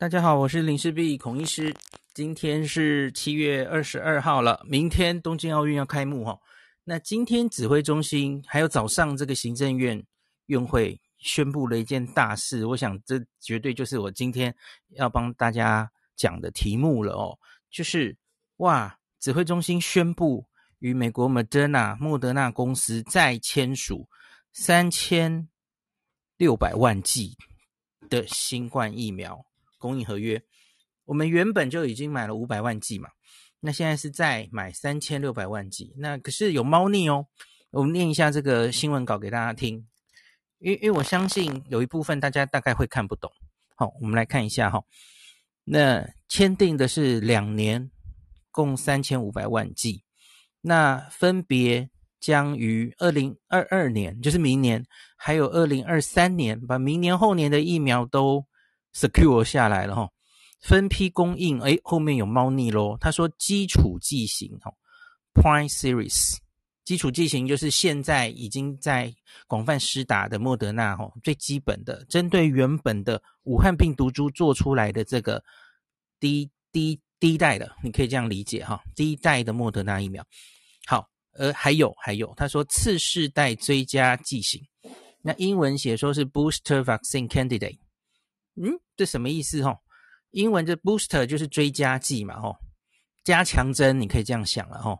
大家好，我是林氏璧孔医师。今天是七月二十二号了，明天东京奥运要开幕哈。那今天指挥中心还有早上这个行政院院会宣布了一件大事，我想这绝对就是我今天要帮大家讲的题目了哦。就是哇，指挥中心宣布与美国 Moderna 莫德纳公司再签署三千六百万剂的新冠疫苗。供应合约，我们原本就已经买了五百万剂嘛，那现在是再买三千六百万剂，那可是有猫腻哦。我们念一下这个新闻稿给大家听，因为因为我相信有一部分大家大概会看不懂。好，我们来看一下哈，那签订的是两年，共三千五百万剂，那分别将于二零二二年，就是明年，还有二零二三年，把明年后年的疫苗都。Secure 下来了哈，分批供应。诶，后面有猫腻咯。他说基础剂型哈，Prime Series 基础剂型就是现在已经在广泛施打的莫德纳哈，最基本的针对原本的武汉病毒株做出来的这个第一第第一代的，你可以这样理解哈，第一代的莫德纳疫苗。好，呃，还有还有，他说次世代追加剂型，那英文写说是 Booster Vaccine Candidate。嗯，这什么意思？吼，英文这 booster 就是追加剂嘛，吼，加强针，你可以这样想了，吼，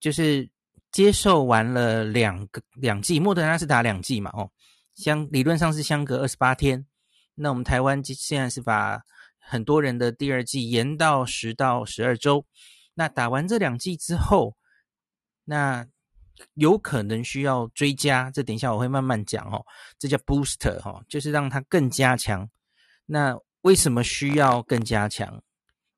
就是接受完了两个两剂，莫德纳是打两剂嘛，哦，相理论上是相隔二十八天，那我们台湾现在是把很多人的第二剂延到十到十二周，那打完这两剂之后，那有可能需要追加，这等一下我会慢慢讲哦，这叫 booster 哈，就是让它更加强。那为什么需要更加强？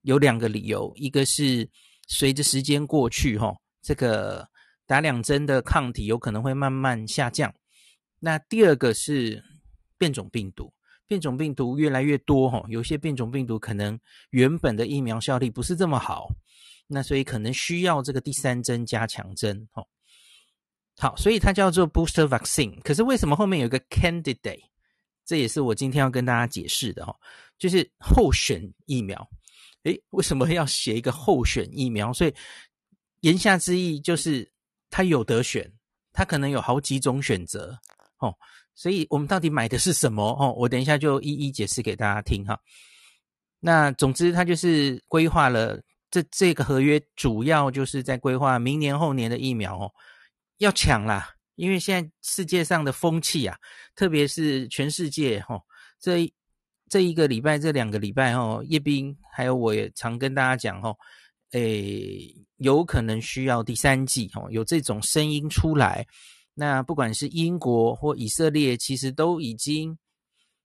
有两个理由，一个是随着时间过去，哈，这个打两针的抗体有可能会慢慢下降。那第二个是变种病毒，变种病毒越来越多，哈，有些变种病毒可能原本的疫苗效力不是这么好，那所以可能需要这个第三针加强针，哈。好，所以它叫做 booster vaccine。可是为什么后面有个 candidate？这也是我今天要跟大家解释的哈，就是候选疫苗。诶，为什么要写一个候选疫苗？所以言下之意就是它有得选，它可能有好几种选择哦。所以我们到底买的是什么哦？我等一下就一一解释给大家听哈。那总之，它就是规划了这这个合约，主要就是在规划明年后年的疫苗哦，要抢啦。因为现在世界上的风气啊，特别是全世界哈、哦，这这一个礼拜、这两个礼拜哈、哦，叶斌还有我也常跟大家讲哈、哦，诶，有可能需要第三剂哈、哦，有这种声音出来。那不管是英国或以色列，其实都已经，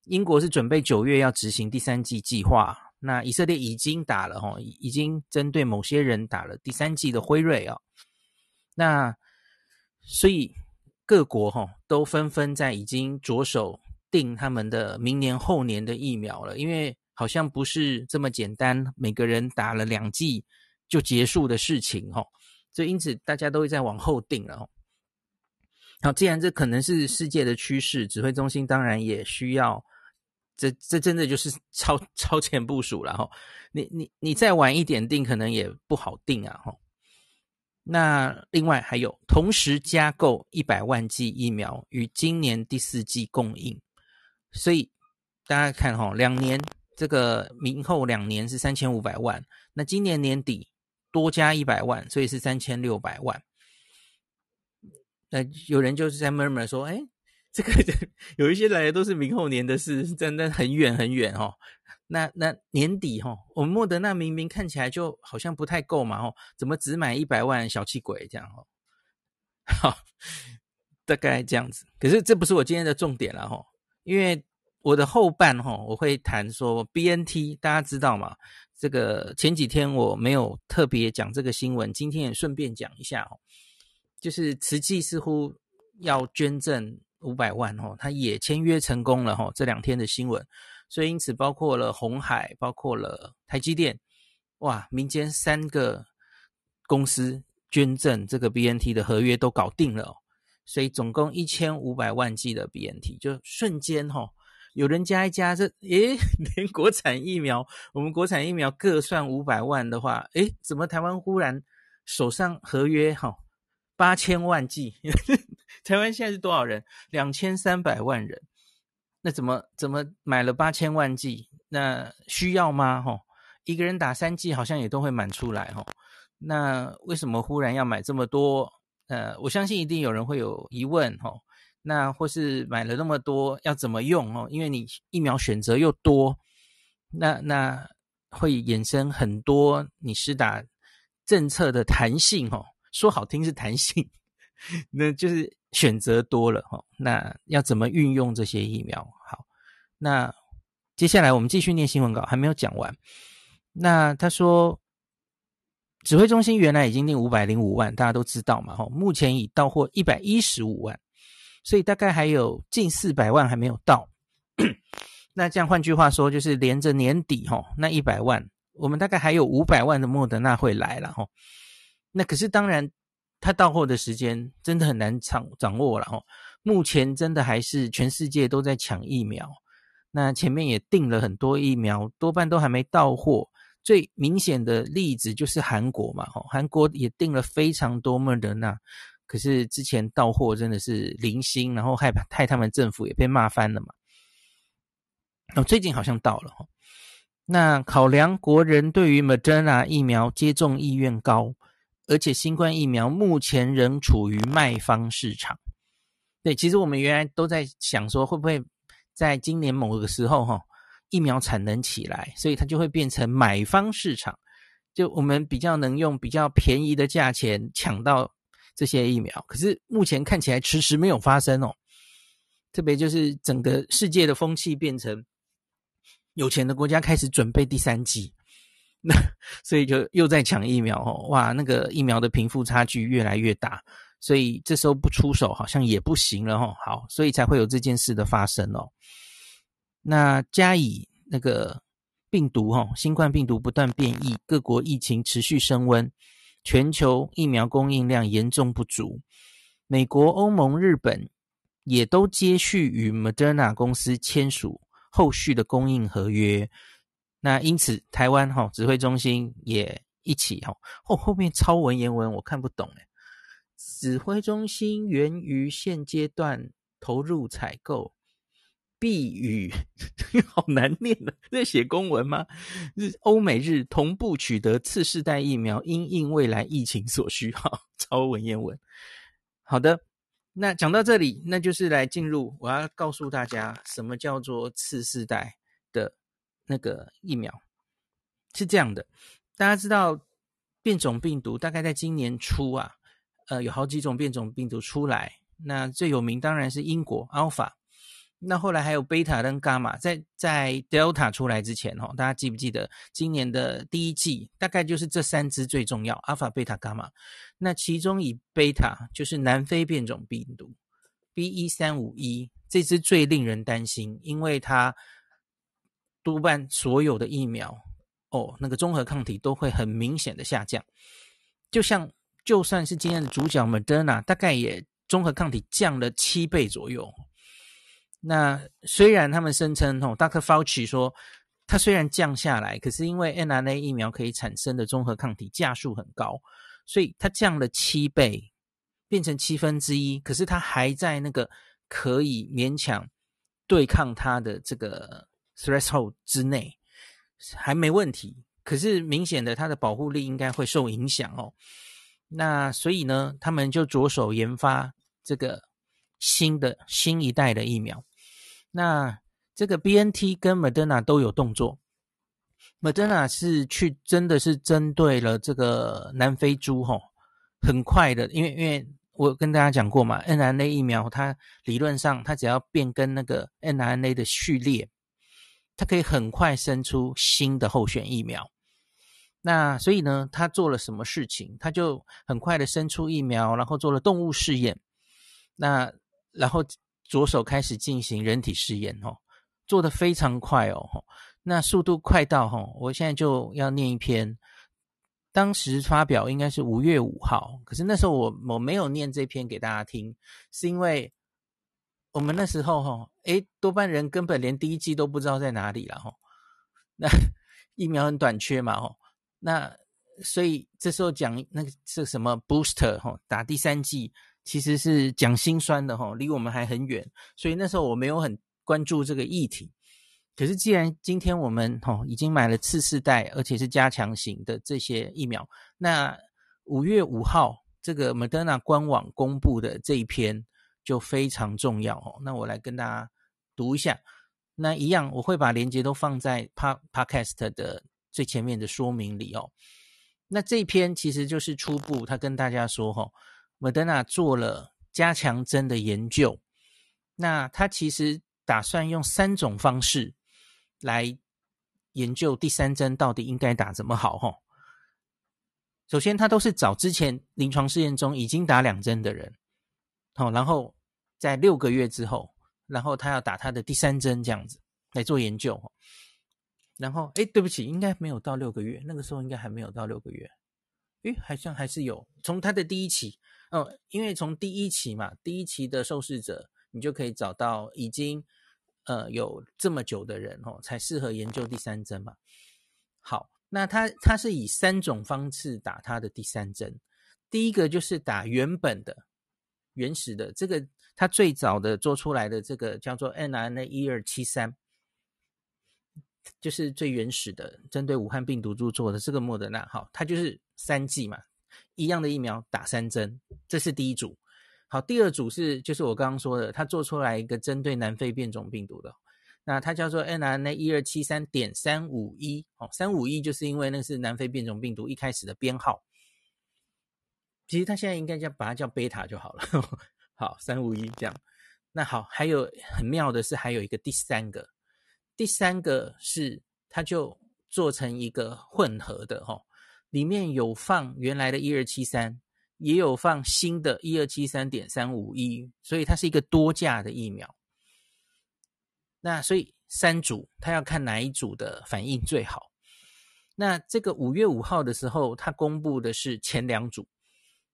英国是准备九月要执行第三剂计划，那以色列已经打了哈、哦，已经针对某些人打了第三剂的辉瑞啊、哦，那所以。各国哈都纷纷在已经着手订他们的明年后年的疫苗了，因为好像不是这么简单，每个人打了两剂就结束的事情哈，所以因此大家都会在往后订了。好，既然这可能是世界的趋势，指挥中心当然也需要，这这真的就是超超前部署了哈。你你你再晚一点订，可能也不好订啊哈。那另外还有，同时加购一百万剂疫苗，于今年第四季供应。所以大家看哈，两年这个明后两年是三千五百万，那今年年底多加一百万，所以是三千六百万。那有人就是在 murmur 说，哎，这个 有一些来的都是明后年的事，真的很远很远哦。那那年底哈，我们莫德纳明明看起来就好像不太够嘛，吼，怎么只买一百万小气鬼这样哦？好，大概这样子。可是这不是我今天的重点了哈，因为我的后半哈，我会谈说 BNT，大家知道吗？这个前几天我没有特别讲这个新闻，今天也顺便讲一下哦，就是慈济似乎要捐赠五百万哦，他也签约成功了哈，这两天的新闻。所以，因此包括了鸿海，包括了台积电，哇，民间三个公司捐赠这个 BNT 的合约都搞定了，所以总共一千五百万剂的 BNT 就瞬间哈，有人加一加，这诶，连国产疫苗，我们国产疫苗各算五百万的话，诶，怎么台湾忽然手上合约哈八千万剂？台湾现在是多少人？两千三百万人。那怎么怎么买了八千万剂？那需要吗？哈，一个人打三剂好像也都会满出来哈。那为什么忽然要买这么多？呃，我相信一定有人会有疑问哈。那或是买了那么多要怎么用哦？因为你疫苗选择又多，那那会衍生很多你施打政策的弹性哦。说好听是弹性，那就是。选择多了哈，那要怎么运用这些疫苗？好，那接下来我们继续念新闻稿，还没有讲完。那他说，指挥中心原来已经订五百零五万，大家都知道嘛，哈，目前已到货一百一十五万，所以大概还有近四百万还没有到。那这样换句话说，就是连着年底哈，那一百万，我们大概还有五百万的莫德纳会来了哈。那可是当然。它到货的时间真的很难掌掌握了哦。目前真的还是全世界都在抢疫苗，那前面也订了很多疫苗，多半都还没到货。最明显的例子就是韩国嘛，哦，韩国也订了非常多莫德纳，可是之前到货真的是零星，然后害害他们政府也被骂翻了嘛。哦，最近好像到了哈。那考量国人对于莫德纳疫苗接种意愿高。而且新冠疫苗目前仍处于卖方市场。对，其实我们原来都在想说，会不会在今年某个时候，哈，疫苗产能起来，所以它就会变成买方市场，就我们比较能用比较便宜的价钱抢到这些疫苗。可是目前看起来迟迟没有发生哦。特别就是整个世界的风气变成，有钱的国家开始准备第三剂。那 所以就又在抢疫苗哦，哇，那个疫苗的贫富差距越来越大，所以这时候不出手好像也不行了哦。好，所以才会有这件事的发生哦。那加以那个病毒哈，新冠病毒不断变异，各国疫情持续升温，全球疫苗供应量严重不足，美国、欧盟、日本也都接续与 Moderna 公司签署后续的供应合约。那因此，台湾哈指挥中心也一起哈后后面超文言文我看不懂诶，指挥中心源于现阶段投入采购，必与 好难念的，在写公文吗？日欧美日同步取得次世代疫苗，因应未来疫情所需。哈，超文言文。好的，那讲到这里，那就是来进入我要告诉大家什么叫做次世代。那个疫苗是这样的，大家知道变种病毒大概在今年初啊，呃，有好几种变种病毒出来。那最有名当然是英国 Alpha，那后来还有贝塔跟伽马。在在 Delta 出来之前，哈，大家记不记得今年的第一季大概就是这三支最重要，Alpha、贝塔、伽马。那其中以贝塔就是南非变种病毒 B 一三五一这支最令人担心，因为它。多半所有的疫苗哦，那个综合抗体都会很明显的下降，就像就算是今天的主角 Moderna，大概也综合抗体降了七倍左右。那虽然他们声称哦，Dr. Fauci 说，它虽然降下来，可是因为 mRNA 疫苗可以产生的综合抗体价数很高，所以它降了七倍，变成七分之一，可是它还在那个可以勉强对抗它的这个。Threshold 之内还没问题，可是明显的它的保护力应该会受影响哦。那所以呢，他们就着手研发这个新的新一代的疫苗。那这个 BNT 跟 Moderna 都有动作，Moderna 是去真的是针对了这个南非猪吼，很快的，因为因为我跟大家讲过嘛，mRNA 疫苗它理论上它只要变更那个 mRNA 的序列。它可以很快生出新的候选疫苗，那所以呢，他做了什么事情？他就很快的生出疫苗，然后做了动物试验，那然后着手开始进行人体试验哦，做得非常快哦，那速度快到哈，我现在就要念一篇，当时发表应该是五月五号，可是那时候我我没有念这篇给大家听，是因为我们那时候哈。诶，多半人根本连第一剂都不知道在哪里了哈。那 疫苗很短缺嘛哈，那所以这时候讲那个是什么 booster 哈，打第三剂其实是讲心酸的哈，离我们还很远，所以那时候我没有很关注这个议题。可是既然今天我们哈已经买了次世代，而且是加强型的这些疫苗，那五月五号这个 Moderna 官网公布的这一篇就非常重要哦。那我来跟大家读一下。那一样，我会把链接都放在 Podcast 的最前面的说明里哦。那这篇其实就是初步，他跟大家说哈，Moderna 做了加强针的研究。那他其实打算用三种方式来研究第三针到底应该打怎么好哈。首先，他都是找之前临床试验中已经打两针的人，好，然后在六个月之后。然后他要打他的第三针，这样子来做研究。然后，哎，对不起，应该没有到六个月，那个时候应该还没有到六个月。诶，好像还是有。从他的第一期，哦，因为从第一期嘛，第一期的受试者，你就可以找到已经呃有这么久的人哦，才适合研究第三针嘛。好，那他他是以三种方式打他的第三针。第一个就是打原本的、原始的这个。他最早的做出来的这个叫做 n r n a 一二七三，就是最原始的针对武汉病毒株做的这个莫德纳，好，它就是三剂嘛，一样的疫苗打三针，这是第一组。好，第二组是就是我刚刚说的，他做出来一个针对南非变种病毒的，那它叫做 n r n a 一二七三点三五一，哦，三五一就是因为那是南非变种病毒一开始的编号，其实它现在应该叫把它叫贝塔就好了。好，三五一这样。那好，还有很妙的是，还有一个第三个，第三个是它就做成一个混合的哈，里面有放原来的一二七三，也有放新的一二七三点三五一，所以它是一个多价的疫苗。那所以三组，它要看哪一组的反应最好。那这个五月五号的时候，它公布的是前两组。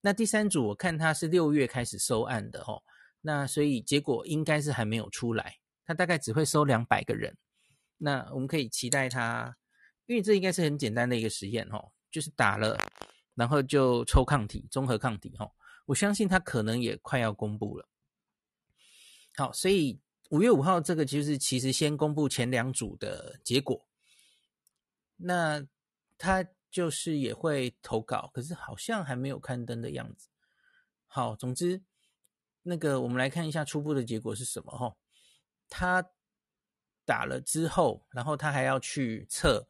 那第三组我看他是六月开始收案的齁，那所以结果应该是还没有出来，他大概只会收两百个人。那我们可以期待他，因为这应该是很简单的一个实验齁，就是打了，然后就抽抗体，综合抗体齁。我相信他可能也快要公布了。好，所以五月五号这个就是其实先公布前两组的结果，那他。就是也会投稿，可是好像还没有刊登的样子。好，总之那个我们来看一下初步的结果是什么哈。他打了之后，然后他还要去测，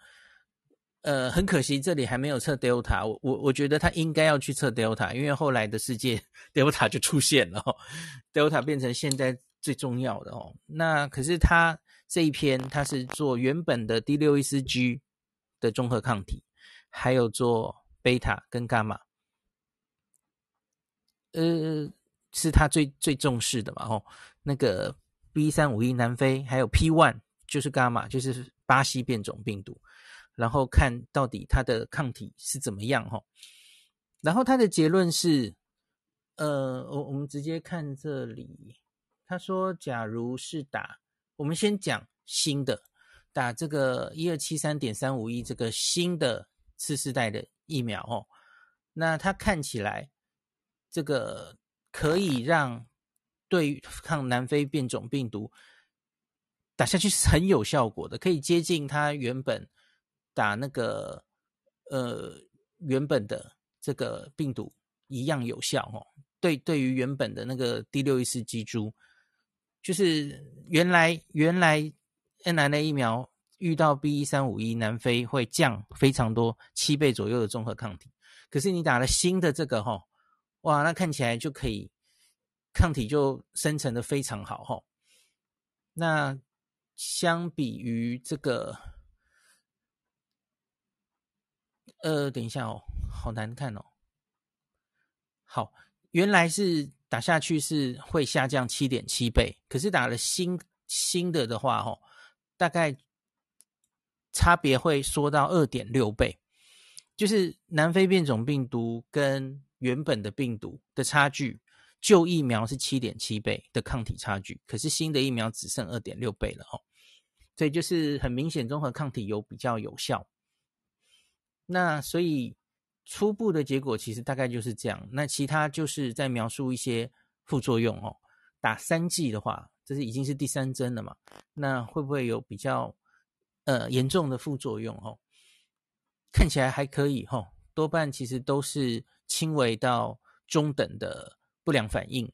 呃，很可惜这里还没有测 Delta。我我我觉得他应该要去测 Delta，因为后来的世界 Delta 就出现了，Delta 变成现在最重要的哦。那可是他这一篇他是做原本的 D 六一四 G 的综合抗体。还有做贝塔跟伽马，呃，是他最最重视的嘛？哦，那个 B 三五一南非，还有 P one 就是伽马，就是巴西变种病毒，然后看到底它的抗体是怎么样？哈，然后他的结论是，呃，我我们直接看这里，他说，假如是打，我们先讲新的，打这个一二七三点三五一这个新的。次世代的疫苗哦，那它看起来这个可以让对抗南非变种病毒打下去是很有效果的，可以接近它原本打那个呃原本的这个病毒一样有效哦。对，对于原本的那个 D 六一四 G 株，就是原来原来 mRNA 疫苗。遇到 B 一三五一南非会降非常多七倍左右的综合抗体，可是你打了新的这个齁，哇，那看起来就可以抗体就生成的非常好齁。那相比于这个，呃，等一下哦，好难看哦。好，原来是打下去是会下降七点七倍，可是打了新新的的话哦，大概。差别会缩到二点六倍，就是南非变种病毒跟原本的病毒的差距旧疫苗是七点七倍的抗体差距，可是新的疫苗只剩二点六倍了哦。所以就是很明显，综合抗体有比较有效。那所以初步的结果其实大概就是这样。那其他就是在描述一些副作用哦。打三剂的话，这是已经是第三针了嘛？那会不会有比较呃严重的副作用哦？看起来还可以哈、哦，多半其实都是轻微到中等的不良反应。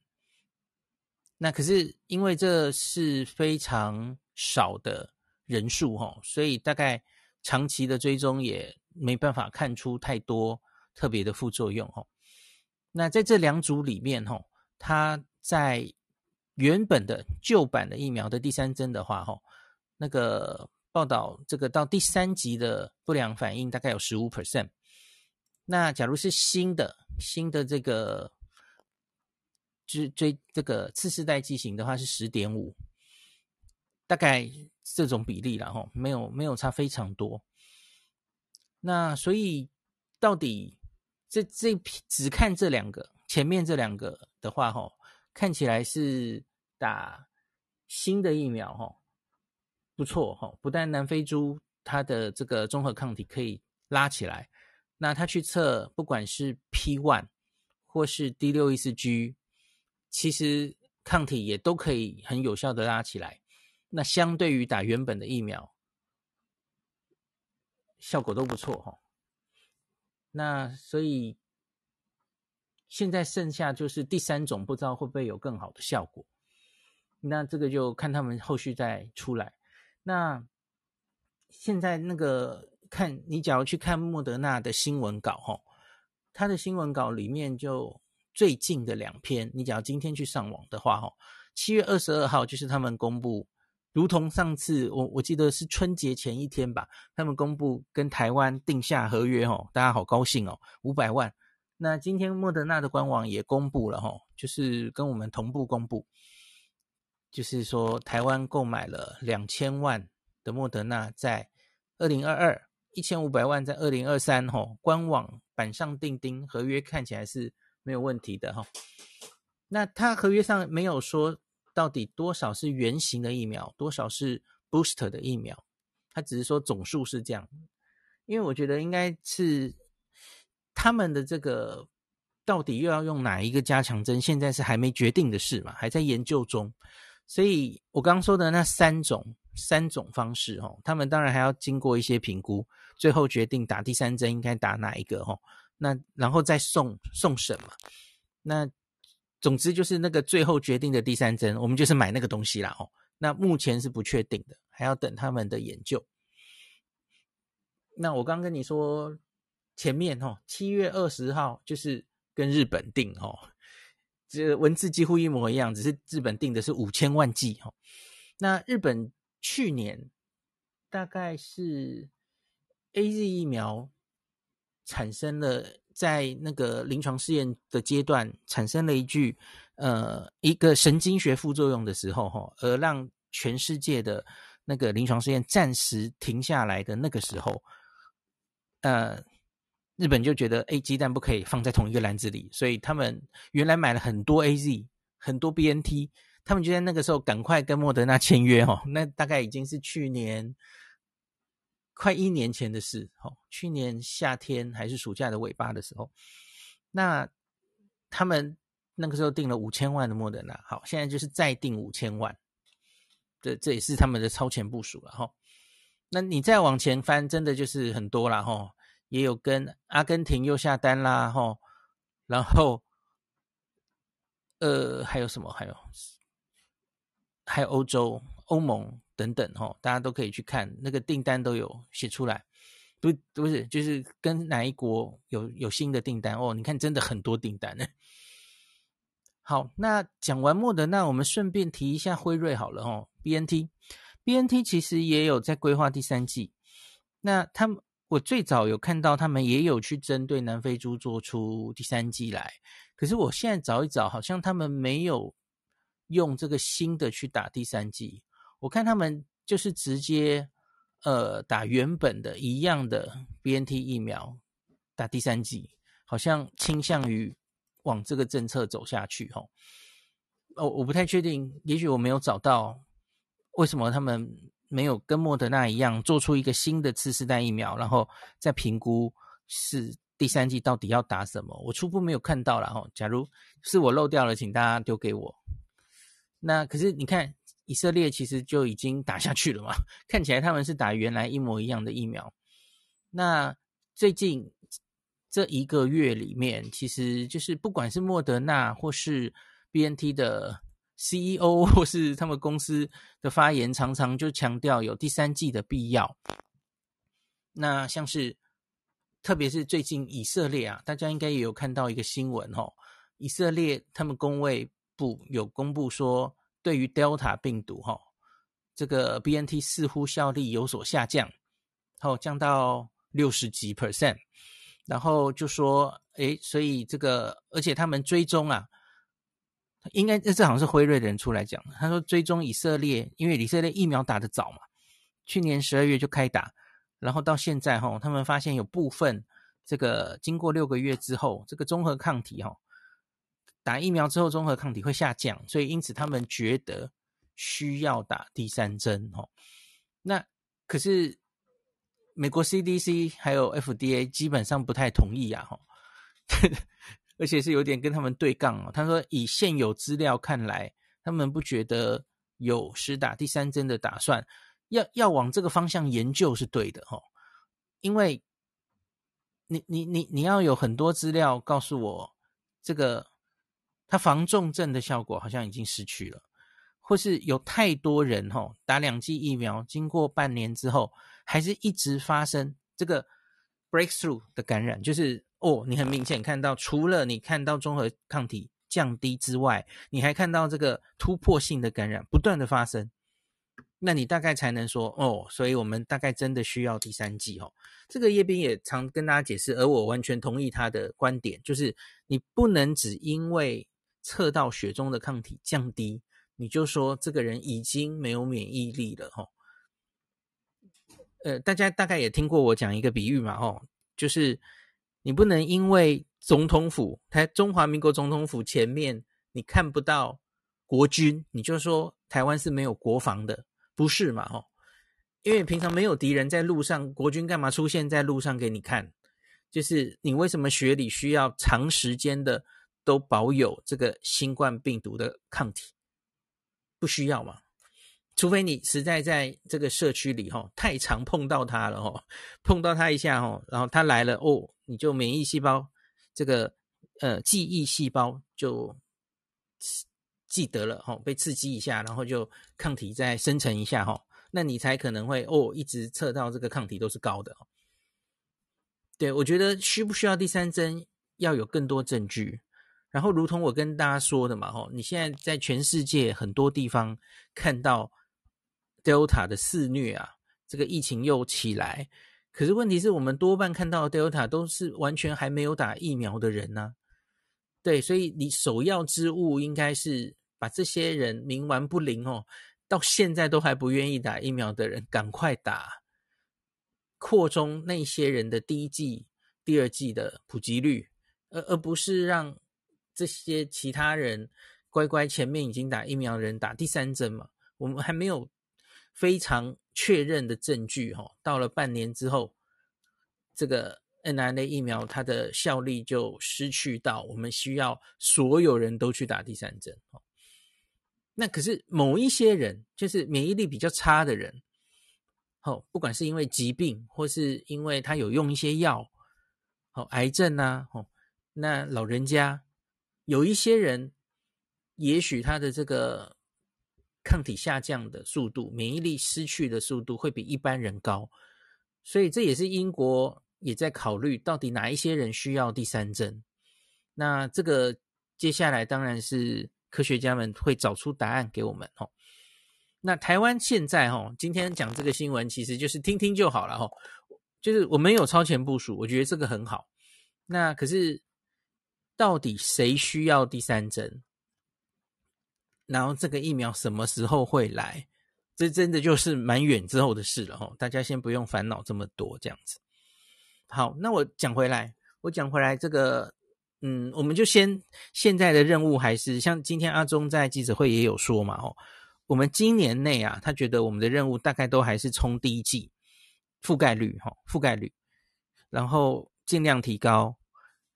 那可是因为这是非常少的人数哈、哦，所以大概长期的追踪也没办法看出太多特别的副作用哈、哦。那在这两组里面哈、哦，它在原本的旧版的疫苗的第三针的话，哈，那个报道这个到第三级的不良反应大概有十五 percent。那假如是新的新的这个追追这个次世代剂型的话是十点五，大概这种比例了哈，没有没有差非常多。那所以到底这这批只看这两个前面这两个的话，哈。看起来是打新的疫苗哈，不错哈，不但南非猪它的这个综合抗体可以拉起来，那他去测不管是 P one 或是 D614G，其实抗体也都可以很有效的拉起来。那相对于打原本的疫苗，效果都不错哈。那所以。现在剩下就是第三种，不知道会不会有更好的效果。那这个就看他们后续再出来。那现在那个看你，假如去看莫德纳的新闻稿，哈，他的新闻稿里面就最近的两篇，你假如今天去上网的话，哈，七月二十二号就是他们公布，如同上次我我记得是春节前一天吧，他们公布跟台湾定下合约，哦，大家好高兴哦，五百万。那今天莫德纳的官网也公布了哈，就是跟我们同步公布，就是说台湾购买了两千万的莫德纳，在二零二二，一千五百万在二零二三哈，官网板上钉钉，合约看起来是没有问题的哈。那他合约上没有说到底多少是原型的疫苗，多少是 booster 的疫苗，他只是说总数是这样，因为我觉得应该是。他们的这个到底又要用哪一个加强针？现在是还没决定的事嘛，还在研究中。所以我刚刚说的那三种三种方式，哦，他们当然还要经过一些评估，最后决定打第三针应该打哪一个，哦，那然后再送送审嘛。那总之就是那个最后决定的第三针，我们就是买那个东西啦，哦。那目前是不确定的，还要等他们的研究。那我刚跟你说。前面哈，七月二十号就是跟日本订哦，这文字几乎一模一样，只是日本定的是五千万剂哈。那日本去年大概是 AZ 疫苗产生了在那个临床试验的阶段产生了一句呃一个神经学副作用的时候哈，而让全世界的那个临床试验暂时停下来的那个时候，呃。日本就觉得 A 鸡蛋不可以放在同一个篮子里，所以他们原来买了很多 AZ，很多 BNT，他们就在那个时候赶快跟莫德纳签约哦。那大概已经是去年快一年前的事哦，去年夏天还是暑假的尾巴的时候，那他们那个时候订了五千万的莫德纳，好，现在就是再订五千万，这这也是他们的超前部署了哈。那你再往前翻，真的就是很多了哈。也有跟阿根廷又下单啦，吼，然后，呃，还有什么？还有，还有欧洲、欧盟等等，吼，大家都可以去看那个订单都有写出来，不，不是，就是跟哪一国有有新的订单哦？你看，真的很多订单呢。好，那讲完莫德，那我们顺便提一下辉瑞好了，吼，BNT，BNT 其实也有在规划第三季，那他们。我最早有看到他们也有去针对南非猪做出第三剂来，可是我现在找一找，好像他们没有用这个新的去打第三剂。我看他们就是直接呃打原本的一样的 BNT 疫苗打第三剂，好像倾向于往这个政策走下去，吼。哦，我不太确定，也许我没有找到为什么他们没有跟莫德纳一样做出一个新的次世代疫苗，然后再评估是第三季到底要打什么。我初步没有看到了哈。假如是我漏掉了，请大家丢给我。那可是你看，以色列其实就已经打下去了嘛，看起来他们是打原来一模一样的疫苗。那最近这一个月里面，其实就是不管是莫德纳或是 BNT 的 CEO 或是他们公司的发言，常常就强调有第三季的必要。那像是，特别是最近以色列啊，大家应该也有看到一个新闻哦，以色列他们公卫部有公布说，对于 Delta 病毒哈，这个 BNT 似乎效力有所下降，后降到六十几 percent，然后就说，诶，所以这个，而且他们追踪啊。应该这这好像是辉瑞的人出来讲，他说追踪以色列，因为以色列疫苗打得早嘛，去年十二月就开打，然后到现在哈，他们发现有部分这个经过六个月之后，这个综合抗体哈，打疫苗之后综合抗体会下降，所以因此他们觉得需要打第三针哈。那可是美国 CDC 还有 FDA 基本上不太同意啊哈。而且是有点跟他们对杠哦。他说，以现有资料看来，他们不觉得有实打第三针的打算。要要往这个方向研究是对的哦，因为你你你你要有很多资料告诉我，这个它防重症的效果好像已经失去了，或是有太多人哈打两剂疫苗，经过半年之后，还是一直发生这个 breakthrough 的感染，就是。哦，你很明显看到，除了你看到综合抗体降低之外，你还看到这个突破性的感染不断的发生，那你大概才能说哦，所以我们大概真的需要第三剂哦。这个叶斌也常跟大家解释，而我完全同意他的观点，就是你不能只因为测到血中的抗体降低，你就说这个人已经没有免疫力了哈。呃，大家大概也听过我讲一个比喻嘛，哦，就是。你不能因为总统府，台中华民国总统府前面你看不到国军，你就说台湾是没有国防的，不是嘛？哦，因为平常没有敌人在路上，国军干嘛出现在路上给你看？就是你为什么血里需要长时间的都保有这个新冠病毒的抗体？不需要嘛？除非你实在在这个社区里哈，太常碰到他了哈，碰到他一下哈，然后他来了哦，你就免疫细胞这个呃记忆细胞就记得了哈，被刺激一下，然后就抗体再生成一下哈，那你才可能会哦一直测到这个抗体都是高的。对，我觉得需不需要第三针要有更多证据。然后如同我跟大家说的嘛哈，你现在在全世界很多地方看到。Delta 的肆虐啊，这个疫情又起来。可是问题是我们多半看到的 Delta 都是完全还没有打疫苗的人呢、啊。对，所以你首要之务应该是把这些人冥顽不灵哦，到现在都还不愿意打疫苗的人赶快打，扩充那些人的第一季、第二季的普及率，而而不是让这些其他人乖乖前面已经打疫苗的人打第三针嘛。我们还没有。非常确认的证据，哈，到了半年之后，这个 mRNA 疫苗它的效力就失去到我们需要所有人都去打第三针，哈。那可是某一些人，就是免疫力比较差的人，哦，不管是因为疾病，或是因为他有用一些药，哦，癌症啊，哦，那老人家有一些人，也许他的这个。抗体下降的速度，免疫力失去的速度会比一般人高，所以这也是英国也在考虑到底哪一些人需要第三针。那这个接下来当然是科学家们会找出答案给我们哦。那台湾现在哈，今天讲这个新闻其实就是听听就好了哈，就是我们有超前部署，我觉得这个很好。那可是到底谁需要第三针？然后这个疫苗什么时候会来？这真的就是蛮远之后的事了哈，大家先不用烦恼这么多这样子。好，那我讲回来，我讲回来，这个嗯，我们就先现在的任务还是像今天阿中在记者会也有说嘛，哦，我们今年内啊，他觉得我们的任务大概都还是冲第一季覆盖率，哈，覆盖率，然后尽量提高，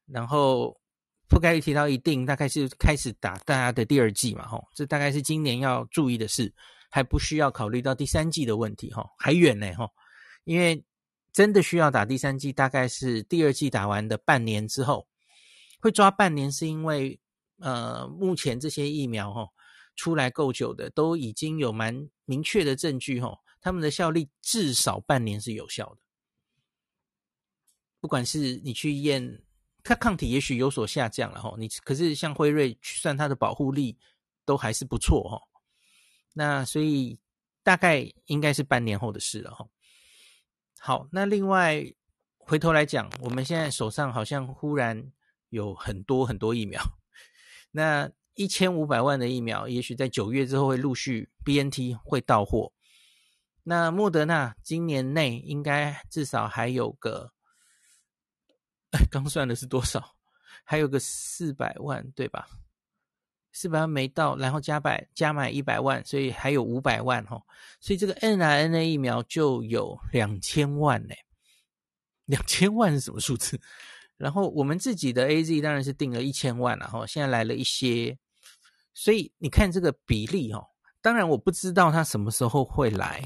然后覆盖率提到一定，大概是开始打大家的第二剂嘛，哈，这大概是今年要注意的事，还不需要考虑到第三剂的问题，哈，还远呢，哈，因为真的需要打第三剂，大概是第二剂打完的半年之后。会抓半年，是因为呃，目前这些疫苗哈、哦、出来够久的，都已经有蛮明确的证据哈、哦，他们的效力至少半年是有效的。不管是你去验，它抗体也许有所下降了哈，你可是像辉瑞算它的保护力都还是不错哈。那所以大概应该是半年后的事了哈。好，那另外回头来讲，我们现在手上好像忽然。有很多很多疫苗，那一千五百万的疫苗，也许在九月之后会陆续 BNT 会到货。那莫德纳今年内应该至少还有个，刚算的是多少？还有个四百万，对吧？四百万没到，然后加百加买一百万，所以还有五百万哦。所以这个 N R N A 疫苗就有两千万呢。两千万是什么数字？然后我们自己的 AZ 当然是定了一千万了哈，现在来了一些，所以你看这个比例哦，当然我不知道它什么时候会来，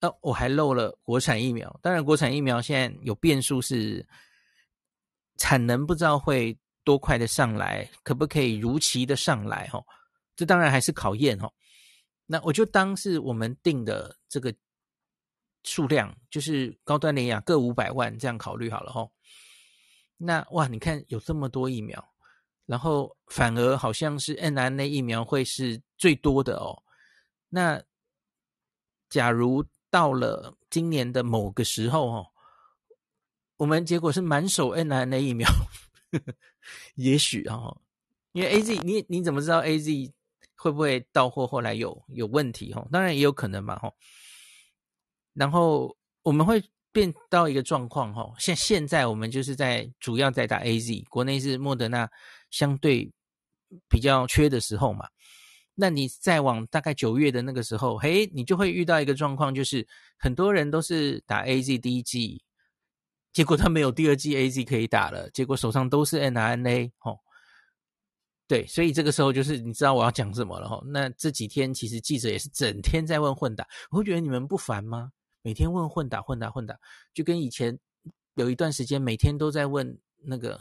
呃，我还漏了国产疫苗，当然国产疫苗现在有变数是产能不知道会多快的上来，可不可以如期的上来哈？这当然还是考验哈。那我就当是我们定的这个数量，就是高端联亚各五百万这样考虑好了哈。那哇，你看有这么多疫苗，然后反而好像是 n r n a 疫苗会是最多的哦。那假如到了今年的某个时候哦，我们结果是满手 mRNA 疫苗，呵 呵也许啊、哦，因为 AZ 你你怎么知道 AZ 会不会到货后来有有问题哈、哦？当然也有可能嘛哈、哦。然后我们会。变到一个状况哈，像现在我们就是在主要在打 AZ，国内是莫德纳相对比较缺的时候嘛。那你再往大概九月的那个时候，嘿，你就会遇到一个状况，就是很多人都是打 AZ 第一剂，结果他没有第二剂 AZ 可以打了，结果手上都是 mRNA 哦。对，所以这个时候就是你知道我要讲什么了哈。那这几天其实记者也是整天在问混打，我会觉得你们不烦吗？每天问混打混打混打，就跟以前有一段时间每天都在问那个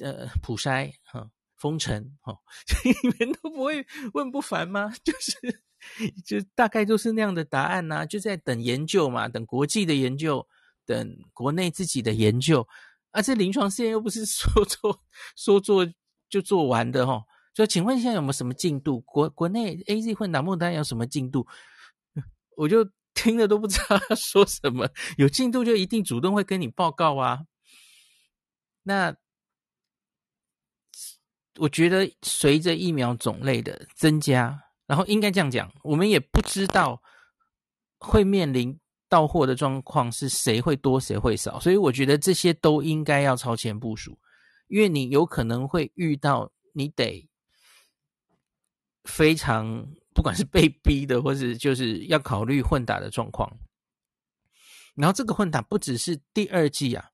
呃普筛哈封城哈，你们都不会问不烦吗？就是就大概就是那样的答案呐、就在等研究嘛，等国际的研究，等国内自己的研究，而、啊、这临床试验又不是 说做说做就做完的哈。所以请问现在有没有什么进度？国国内 AZ 混打莫丹有什么进度？我就。听了都不知道他说什么，有进度就一定主动会跟你报告啊。那我觉得随着疫苗种类的增加，然后应该这样讲，我们也不知道会面临到货的状况是谁会多谁会少，所以我觉得这些都应该要超前部署，因为你有可能会遇到你得非常。不管是被逼的，或是就是要考虑混打的状况，然后这个混打不只是第二季啊，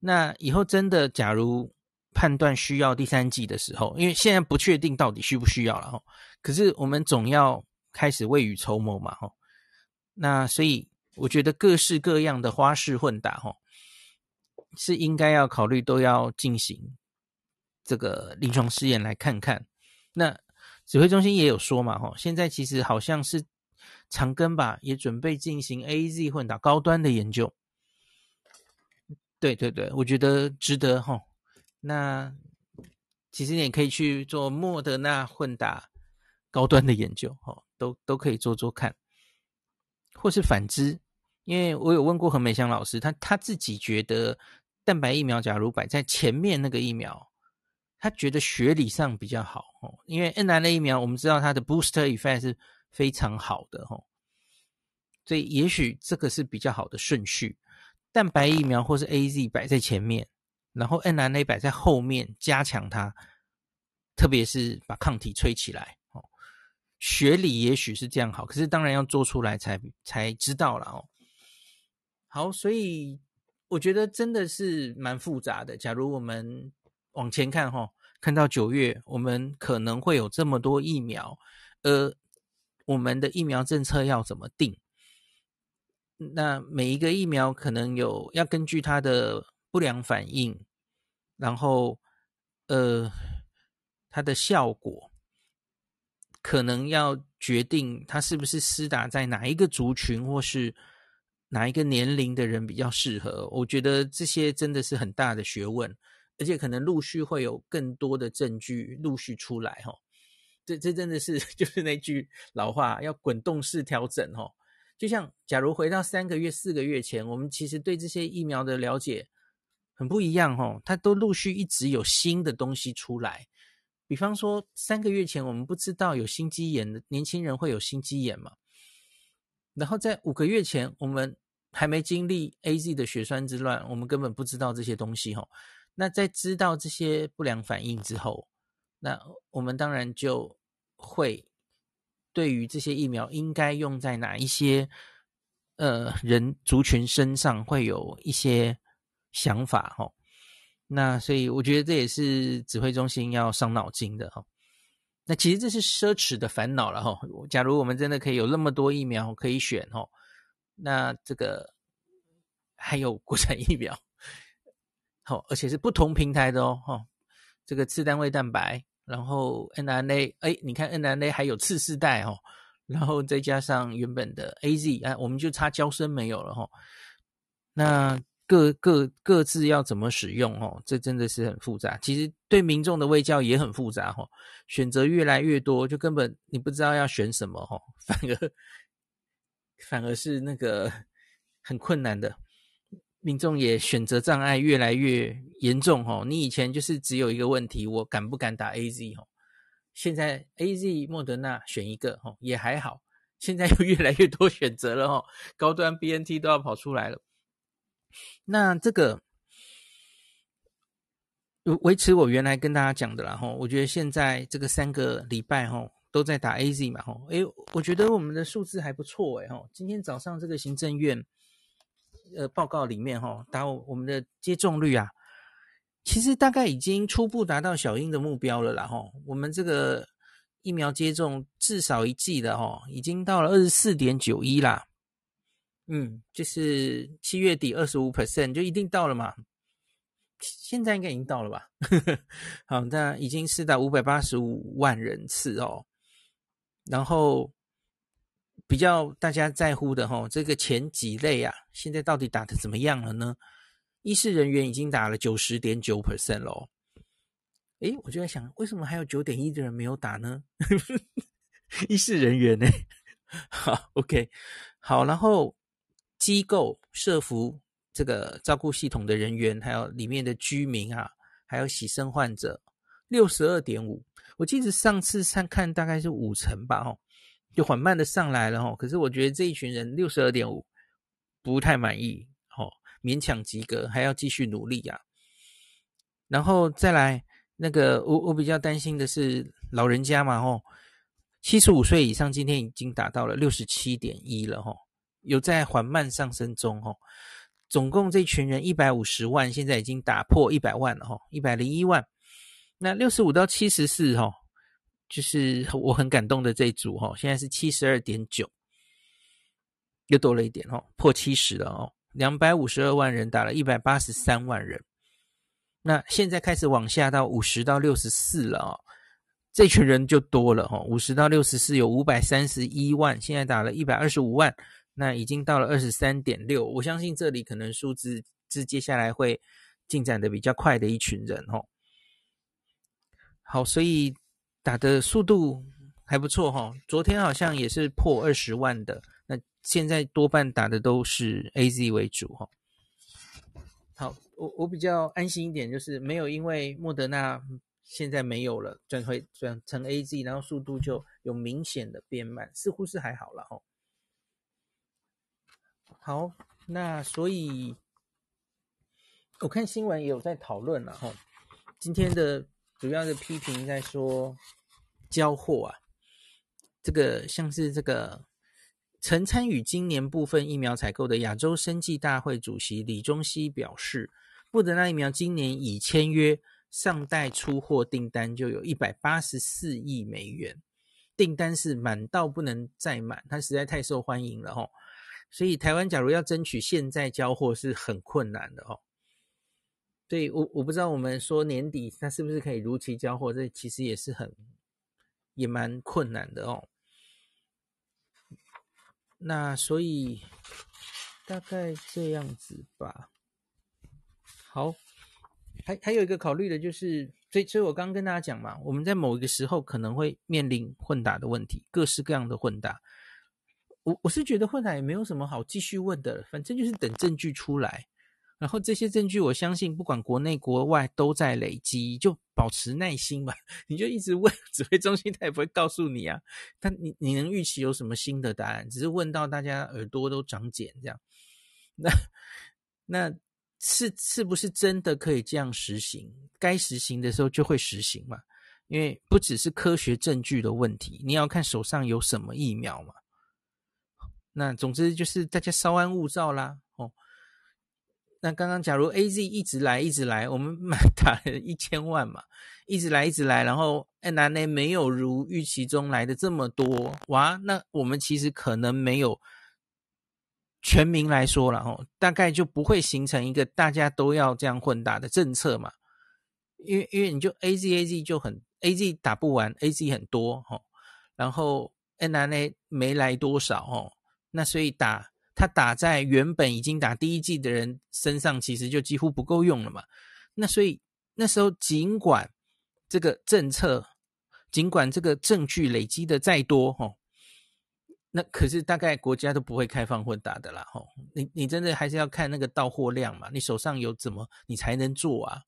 那以后真的假如判断需要第三季的时候，因为现在不确定到底需不需要了哈，可是我们总要开始未雨绸缪嘛哈，那所以我觉得各式各样的花式混打哈，是应该要考虑都要进行这个临床试验来看看那。指挥中心也有说嘛，哈，现在其实好像是长庚吧，也准备进行 AZ 混打高端的研究。对对对，我觉得值得哈。那其实你也可以去做莫德纳混打高端的研究，哈，都都可以做做看，或是反之，因为我有问过何美香老师，他他自己觉得蛋白疫苗假如摆在前面那个疫苗。他觉得学理上比较好哦，因为 nrna 疫苗我们知道它的 booster effect 是非常好的哦，所以也许这个是比较好的顺序。蛋白疫苗或是 AZ 摆在前面，然后 nrna 摆在后面加强它，特别是把抗体吹起来。学理也许是这样好，可是当然要做出来才才知道了哦。好，所以我觉得真的是蛮复杂的。假如我们往前看哈，看到九月，我们可能会有这么多疫苗，呃，我们的疫苗政策要怎么定？那每一个疫苗可能有要根据它的不良反应，然后呃，它的效果可能要决定它是不是施打在哪一个族群或是。哪一个年龄的人比较适合？我觉得这些真的是很大的学问，而且可能陆续会有更多的证据陆续出来哈。这这真的是 就是那句老话，要滚动式调整哈。就像假如回到三个月、四个月前，我们其实对这些疫苗的了解很不一样哈，它都陆续一直有新的东西出来。比方说三个月前我们不知道有心肌炎的年轻人会有心肌炎嘛。然后在五个月前，我们还没经历 AZ 的血栓之乱，我们根本不知道这些东西吼。那在知道这些不良反应之后，那我们当然就会对于这些疫苗应该用在哪一些呃人族群身上会有一些想法吼。那所以我觉得这也是指挥中心要伤脑筋的哈。那其实这是奢侈的烦恼了哈。假如我们真的可以有那么多疫苗可以选哈，那这个还有国产疫苗，好，而且是不同平台的哦哈。这个次单位蛋白，然后 mRNA，哎，你看 mRNA 还有次世代哦，然后再加上原本的 AZ，啊，我们就差娇生没有了哈。那各各各自要怎么使用哦？这真的是很复杂。其实对民众的卫教也很复杂哈，选择越来越多，就根本你不知道要选什么哈，反而反而是那个很困难的。民众也选择障碍越来越严重哈。你以前就是只有一个问题，我敢不敢打 AZ 哈？现在 AZ、莫德纳选一个哈也还好，现在又 越来越多选择了哈，高端 BNT 都要跑出来了。那这个维持我原来跟大家讲的啦哈，我觉得现在这个三个礼拜哈都在打 AZ 嘛哈，诶，我觉得我们的数字还不错诶哈，今天早上这个行政院呃报告里面哈，打我们的接种率啊，其实大概已经初步达到小英的目标了啦哈，我们这个疫苗接种至少一剂的哈，已经到了二十四点九一啦。嗯，就是七月底二十五 percent 就一定到了嘛？现在应该已经到了吧？好，那已经是到五百八十五万人次哦。然后比较大家在乎的哈，这个前几类啊，现在到底打的怎么样了呢？医事人员已经打了九十点九 percent 了。诶，我就在想，为什么还有九点一的人没有打呢？医事人员呢？好，OK，好，然后。机构社服这个照顾系统的人员，还有里面的居民啊，还有洗肾患者，六十二点五。我记得上次看看大概是五成吧，哦，就缓慢的上来了，哦。可是我觉得这一群人六十二点五不太满意，哦，勉强及格，还要继续努力呀，啊。然后再来那个，我我比较担心的是老人家嘛，哦，七十五岁以上今天已经达到了六十七点一了，哦。有在缓慢上升中哦，总共这群人一百五十万，现在已经打破一百万了哈，一百零一万。那六十五到七十四哈，就是 我很感动的这一组哈，现在是七十二点九，又多了一点哈，破七十了哦，两百五十二万人打了一百八十三万人。那现在开始往下到五十到六十四了哦，这群人就多了哈，五十到六十四有五百三十一万，现在打了一百二十五万。那已经到了二十三点六，我相信这里可能数字是接下来会进展的比较快的一群人哦。好，所以打的速度还不错哈。昨天好像也是破二十万的，那现在多半打的都是 AZ 为主哈。好，我我比较安心一点，就是没有因为莫德纳现在没有了，转回转成 AZ，然后速度就有明显的变慢，似乎是还好了哈。好，那所以我看新闻也有在讨论了哈，今天的主要的批评在说交货啊，这个像是这个曾参与今年部分疫苗采购的亚洲生技大会主席李中熙表示，莫德纳疫苗今年已签约尚待出货订单就有一百八十四亿美元，订单是满到不能再满，它实在太受欢迎了哈。所以台湾假如要争取现在交货是很困难的哦。对，我我不知道我们说年底它是不是可以如期交货，这其实也是很也蛮困难的哦。那所以大概这样子吧。好，还还有一个考虑的就是，所以所以我刚刚跟大家讲嘛，我们在某一个时候可能会面临混打的问题，各式各样的混打。我我是觉得混打也没有什么好继续问的，反正就是等证据出来，然后这些证据我相信不管国内国外都在累积，就保持耐心吧。你就一直问指挥中心，他也不会告诉你啊。但你你能预期有什么新的答案？只是问到大家耳朵都长茧这样。那那是是不是真的可以这样实行？该实行的时候就会实行嘛？因为不只是科学证据的问题，你要看手上有什么疫苗嘛。那总之就是大家稍安勿躁啦，哦。那刚刚假如 AZ 一直来一直来，我们买打了一千万嘛，一直来一直来，然后 N N A 没有如预期中来的这么多，哇，那我们其实可能没有全民来说了哦，大概就不会形成一个大家都要这样混打的政策嘛，因为因为你就 AZ AZ 就很 AZ 打不完，AZ 很多哦，然后 N N A 没来多少哦。那所以打他打在原本已经打第一季的人身上，其实就几乎不够用了嘛。那所以那时候尽管这个政策，尽管这个证据累积的再多，吼，那可是大概国家都不会开放混打的啦，吼。你你真的还是要看那个到货量嘛，你手上有怎么你才能做啊？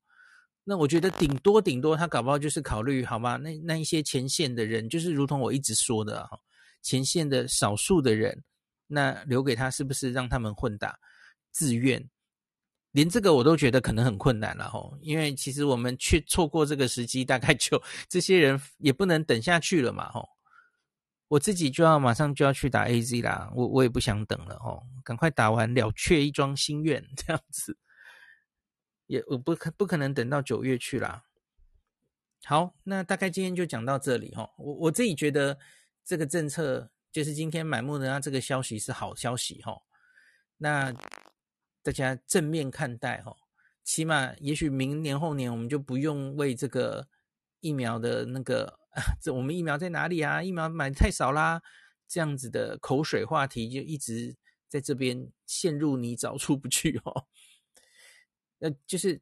那我觉得顶多顶多他搞不好就是考虑好吗？那那一些前线的人，就是如同我一直说的哈，前线的少数的人。那留给他是不是让他们混打自愿？连这个我都觉得可能很困难了吼，因为其实我们却错过这个时机，大概就这些人也不能等下去了嘛吼。我自己就要马上就要去打 AZ 啦，我我也不想等了吼，赶快打完了却一桩心愿这样子，也我不可不可能等到九月去啦。好，那大概今天就讲到这里吼，我我自己觉得这个政策。就是今天买莫德纳这个消息是好消息哈，那大家正面看待哈，起码也许明年后年我们就不用为这个疫苗的那个这我们疫苗在哪里啊？疫苗买太少啦，这样子的口水话题就一直在这边陷入泥沼出不去哈。那就是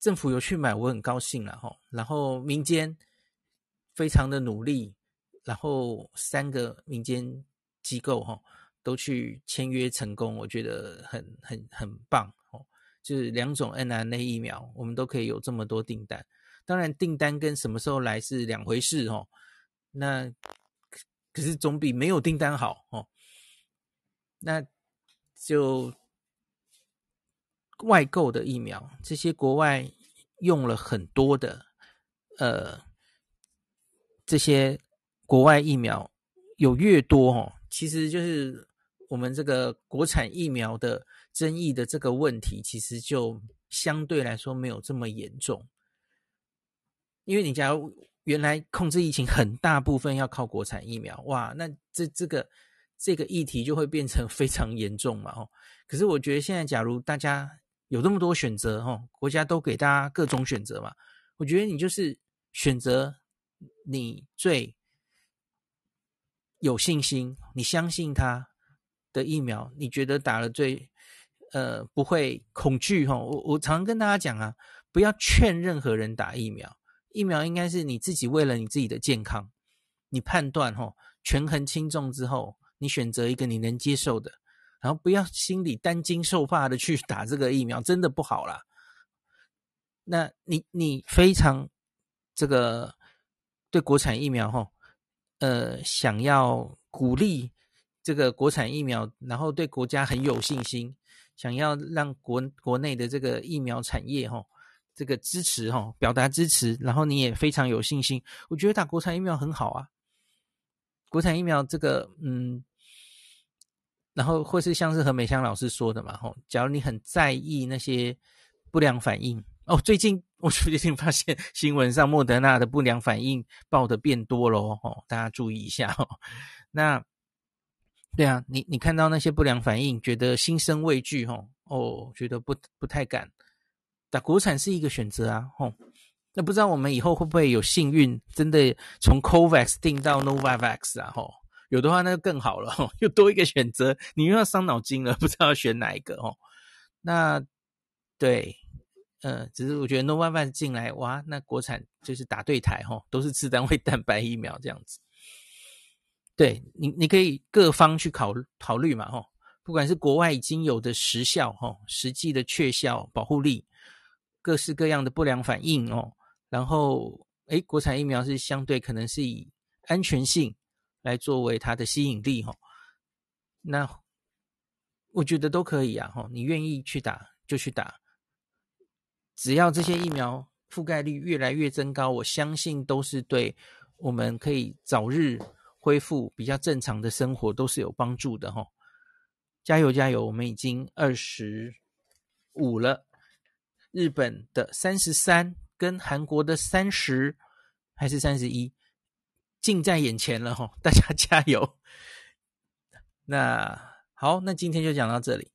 政府有去买，我很高兴了哈。然后民间非常的努力。然后三个民间机构哈都去签约成功，我觉得很很很棒哦。就是两种 mRNA 疫苗，我们都可以有这么多订单。当然订单跟什么时候来是两回事哦。那可是总比没有订单好哦。那就外购的疫苗，这些国外用了很多的呃这些。国外疫苗有越多哦，其实就是我们这个国产疫苗的争议的这个问题，其实就相对来说没有这么严重。因为你假如原来控制疫情很大部分要靠国产疫苗，哇，那这这个这个议题就会变成非常严重嘛，哦。可是我觉得现在假如大家有这么多选择，哦，国家都给大家各种选择嘛，我觉得你就是选择你最。有信心，你相信他的疫苗，你觉得打了最呃不会恐惧哈？我我常跟大家讲啊，不要劝任何人打疫苗，疫苗应该是你自己为了你自己的健康，你判断哈，权衡轻重之后，你选择一个你能接受的，然后不要心里担惊受怕的去打这个疫苗，真的不好啦。那你你非常这个对国产疫苗哈。呃，想要鼓励这个国产疫苗，然后对国家很有信心，想要让国国内的这个疫苗产业哈，这个支持哈，表达支持，然后你也非常有信心，我觉得打国产疫苗很好啊。国产疫苗这个，嗯，然后或是像是何美香老师说的嘛，吼，假如你很在意那些不良反应哦，最近我最近发现新闻上莫德纳的不良反应报的变多了哦，大家注意一下哦。那对啊，你你看到那些不良反应，觉得心生畏惧吼，哦，觉得不不太敢打国产是一个选择啊，吼。那不知道我们以后会不会有幸运，真的从 COVAX 定到 Novavax 啊？吼，有的话那就更好了，又多一个选择，你又要伤脑筋了，不知道要选哪一个哦。那对，呃，只是我觉得 Novavax 进来，哇，那国产就是打对台，吼，都是次单位蛋白疫苗这样子。对你，你可以各方去考考虑嘛，吼，不管是国外已经有的实效，吼，实际的确效保护力，各式各样的不良反应，哦，然后，诶，国产疫苗是相对可能是以安全性来作为它的吸引力，吼，那我觉得都可以啊，吼，你愿意去打就去打，只要这些疫苗覆盖率越来越增高，我相信都是对我们可以早日。恢复比较正常的生活都是有帮助的哈，加油加油！我们已经二十五了，日本的三十三跟韩国的三十还是三十一，近在眼前了哈，大家 加油！那好，那今天就讲到这里。